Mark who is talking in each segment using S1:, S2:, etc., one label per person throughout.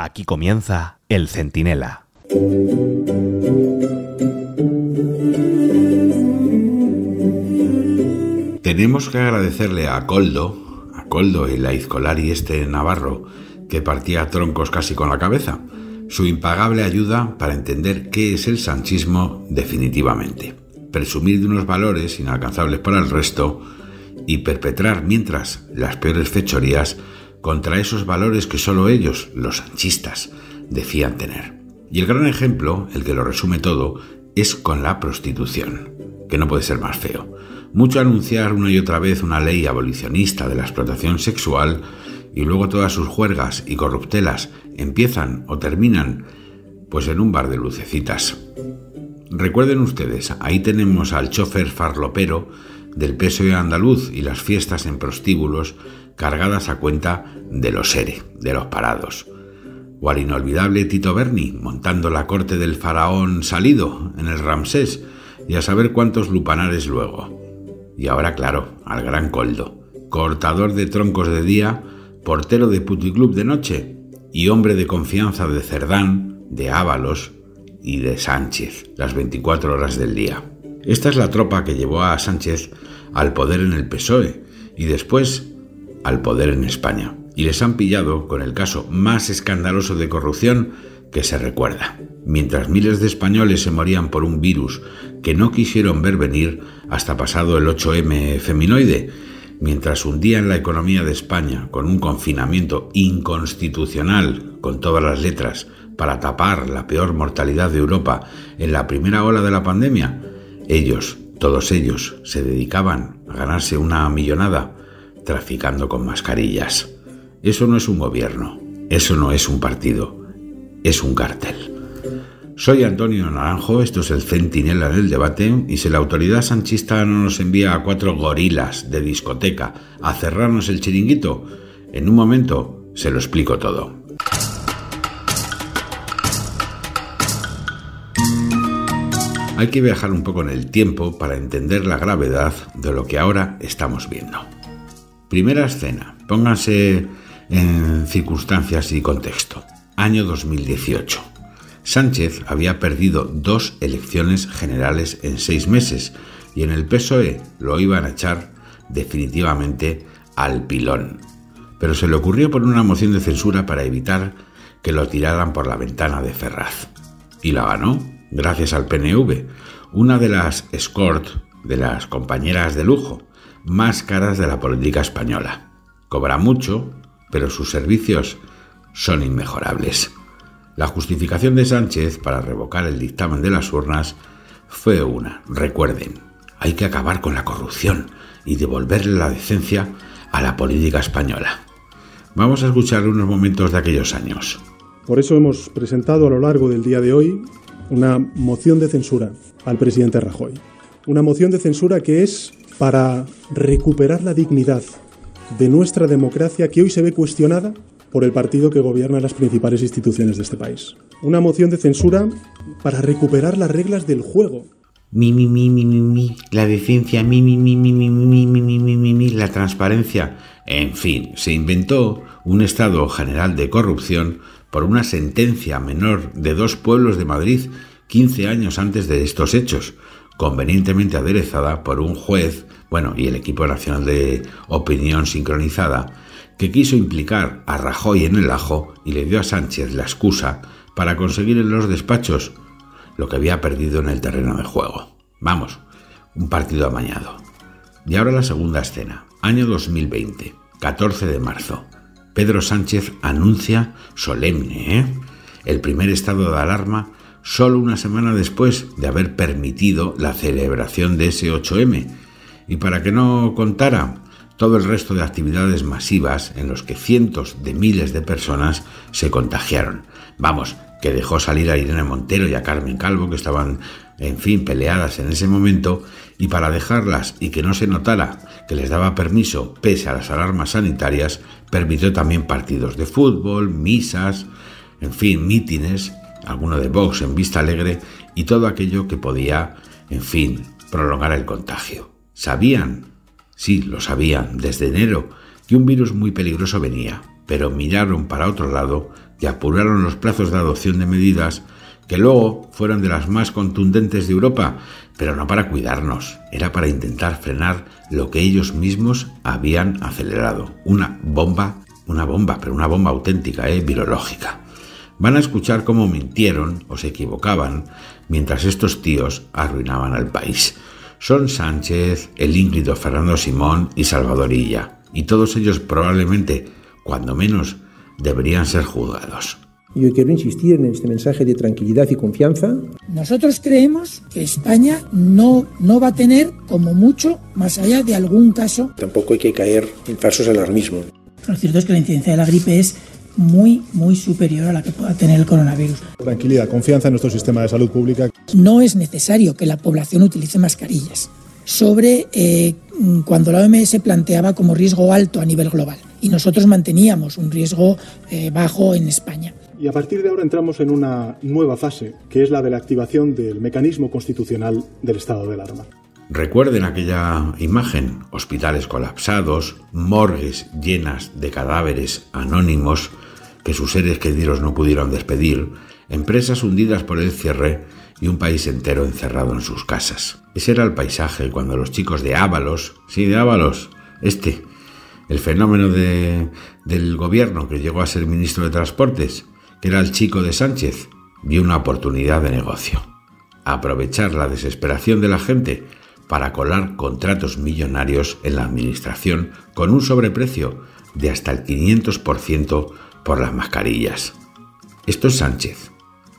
S1: Aquí comienza El Centinela.
S2: Tenemos que agradecerle a Coldo, a Coldo y la Izcolari este navarro, que partía troncos casi con la cabeza, su impagable ayuda para entender qué es el sanchismo definitivamente, presumir de unos valores inalcanzables para el resto y perpetrar mientras las peores fechorías contra esos valores que solo ellos, los sanchistas, decían tener. Y el gran ejemplo, el que lo resume todo, es con la prostitución, que no puede ser más feo. Mucho anunciar una y otra vez una ley abolicionista de la explotación sexual y luego todas sus juergas y corruptelas empiezan o terminan pues en un bar de lucecitas. Recuerden ustedes, ahí tenemos al chofer farlopero del PSOE andaluz y las fiestas en prostíbulos cargadas a cuenta de los seres, de los parados. O al inolvidable Tito Berni montando la corte del faraón salido en el Ramsés y a saber cuántos lupanares luego. Y ahora, claro, al gran Coldo, cortador de troncos de día, portero de puticlub de noche y hombre de confianza de Cerdán, de Ábalos y de Sánchez, las 24 horas del día. Esta es la tropa que llevó a Sánchez al poder en el PSOE y después al poder en España. Y les han pillado con el caso más escandaloso de corrupción que se recuerda. Mientras miles de españoles se morían por un virus que no quisieron ver venir hasta pasado el 8M feminoide, mientras hundían la economía de España con un confinamiento inconstitucional con todas las letras para tapar la peor mortalidad de Europa en la primera ola de la pandemia, ellos, todos ellos, se dedicaban a ganarse una millonada traficando con mascarillas. Eso no es un gobierno, eso no es un partido, es un cartel. Soy Antonio Naranjo, esto es el Centinela del debate, y si la autoridad sanchista no nos envía a cuatro gorilas de discoteca a cerrarnos el chiringuito, en un momento se lo explico todo. Hay que viajar un poco en el tiempo para entender la gravedad de lo que ahora estamos viendo. Primera escena, pónganse en circunstancias y contexto. Año 2018. Sánchez había perdido dos elecciones generales en seis meses y en el PSOE lo iban a echar definitivamente al pilón. Pero se le ocurrió poner una moción de censura para evitar que lo tiraran por la ventana de Ferraz. Y la ganó, gracias al PNV, una de las escort, de las compañeras de lujo, más caras de la política española. Cobra mucho, pero sus servicios son inmejorables. La justificación de Sánchez para revocar el dictamen de las urnas fue una, recuerden, hay que acabar con la corrupción y devolverle la decencia a la política española. Vamos a escuchar unos momentos de aquellos años.
S3: Por eso hemos presentado a lo largo del día de hoy una moción de censura al presidente Rajoy. Una moción de censura que es para recuperar la dignidad de nuestra democracia que hoy se ve cuestionada por el partido que gobierna las principales instituciones de este país. Una moción de censura para recuperar las reglas del juego.
S2: Mi, mi, mi, mi, mi, mi, la decencia, mi, mi, mi, mi, mi, mi, mi, mi, mi, mi, mi, la transparencia. En fin, se inventó un estado general de corrupción por una sentencia menor de dos pueblos de Madrid 15 años antes de estos hechos, convenientemente aderezada por un juez, bueno, y el equipo nacional de opinión sincronizada, que quiso implicar a Rajoy en el ajo y le dio a Sánchez la excusa para conseguir en los despachos lo que había perdido en el terreno de juego. Vamos, un partido amañado. Y ahora la segunda escena, año 2020, 14 de marzo. Pedro Sánchez anuncia solemne, ¿eh? El primer estado de alarma solo una semana después de haber permitido la celebración de ese 8M. Y para que no contara, todo el resto de actividades masivas en los que cientos de miles de personas se contagiaron. Vamos, que dejó salir a Irene Montero y a Carmen Calvo, que estaban, en fin, peleadas en ese momento, y para dejarlas y que no se notara que les daba permiso, pese a las alarmas sanitarias, permitió también partidos de fútbol, misas, en fin, mítines, alguno de Vox en Vista Alegre y todo aquello que podía, en fin, prolongar el contagio. Sabían Sí, lo sabían desde enero que un virus muy peligroso venía, pero miraron para otro lado y apuraron los plazos de adopción de medidas que luego fueron de las más contundentes de Europa, pero no para cuidarnos, era para intentar frenar lo que ellos mismos habían acelerado, una bomba, una bomba, pero una bomba auténtica, ¿eh? virológica. Van a escuchar cómo mintieron o se equivocaban mientras estos tíos arruinaban al país. Son Sánchez, el ínclito Fernando Simón y Salvador Illa, y todos ellos probablemente, cuando menos, deberían ser juzgados.
S4: Yo quiero insistir en este mensaje de tranquilidad y confianza.
S5: Nosotros creemos que España no, no va a tener, como mucho, más allá de algún caso.
S4: Tampoco hay que caer en falsos alarmismos.
S5: Lo cierto es que la incidencia de la gripe es muy, muy superior a la que pueda tener el coronavirus.
S3: Tranquilidad, confianza en nuestro sistema de salud pública.
S5: No es necesario que la población utilice mascarillas sobre eh, cuando la OMS planteaba como riesgo alto a nivel global y nosotros manteníamos un riesgo eh, bajo en España.
S3: Y a partir de ahora entramos en una nueva fase, que es la de la activación del mecanismo constitucional del estado de alarma.
S2: Recuerden aquella imagen, hospitales colapsados, morgues llenas de cadáveres anónimos que sus seres queridos no pudieron despedir, empresas hundidas por el cierre y un país entero encerrado en sus casas. Ese era el paisaje cuando los chicos de Ábalos, sí, de Ábalos, este, el fenómeno de, del gobierno que llegó a ser ministro de Transportes, que era el chico de Sánchez, vio una oportunidad de negocio. Aprovechar la desesperación de la gente para colar contratos millonarios en la administración con un sobreprecio de hasta el 500% por las mascarillas. Esto es Sánchez.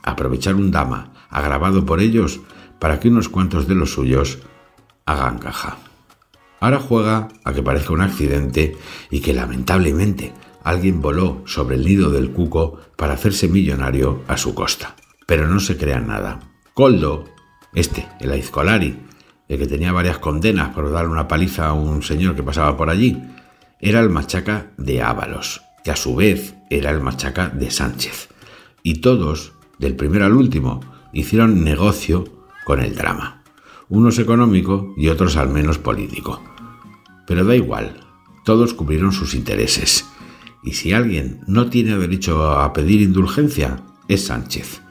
S2: Aprovechar un dama agravado por ellos para que unos cuantos de los suyos hagan caja. Ahora juega a que parezca un accidente y que lamentablemente alguien voló sobre el nido del cuco para hacerse millonario a su costa. Pero no se crean nada. Coldo, este, el Aizcolari, el que tenía varias condenas por darle una paliza a un señor que pasaba por allí, era el machaca de Ábalos, que a su vez era el machaca de Sánchez. Y todos, del primero al último, hicieron negocio con el drama. Unos económico y otros al menos político. Pero da igual, todos cubrieron sus intereses y si alguien no tiene derecho a pedir indulgencia, es Sánchez.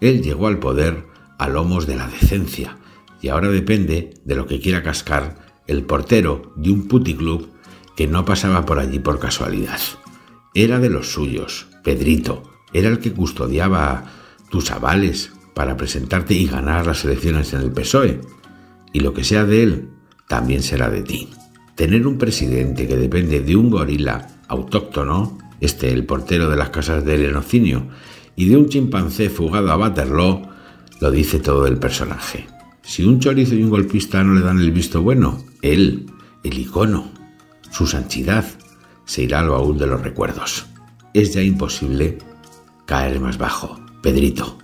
S2: Él llegó al poder a lomos de la decencia y ahora depende de lo que quiera cascar el portero de un puticlub que no pasaba por allí por casualidad. Era de los suyos, Pedrito, era el que custodiaba tus avales para presentarte y ganar las elecciones en el PSOE. Y lo que sea de él, también será de ti. Tener un presidente que depende de un gorila autóctono, este el portero de las casas del Enocinio, y de un chimpancé fugado a Waterloo, lo dice todo el personaje. Si un chorizo y un golpista no le dan el visto bueno, él, el icono, su santidad, se irá al baúl de los recuerdos. Es ya imposible caer más bajo. Pedrito.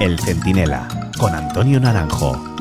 S1: El Centinela, con Antonio Naranjo.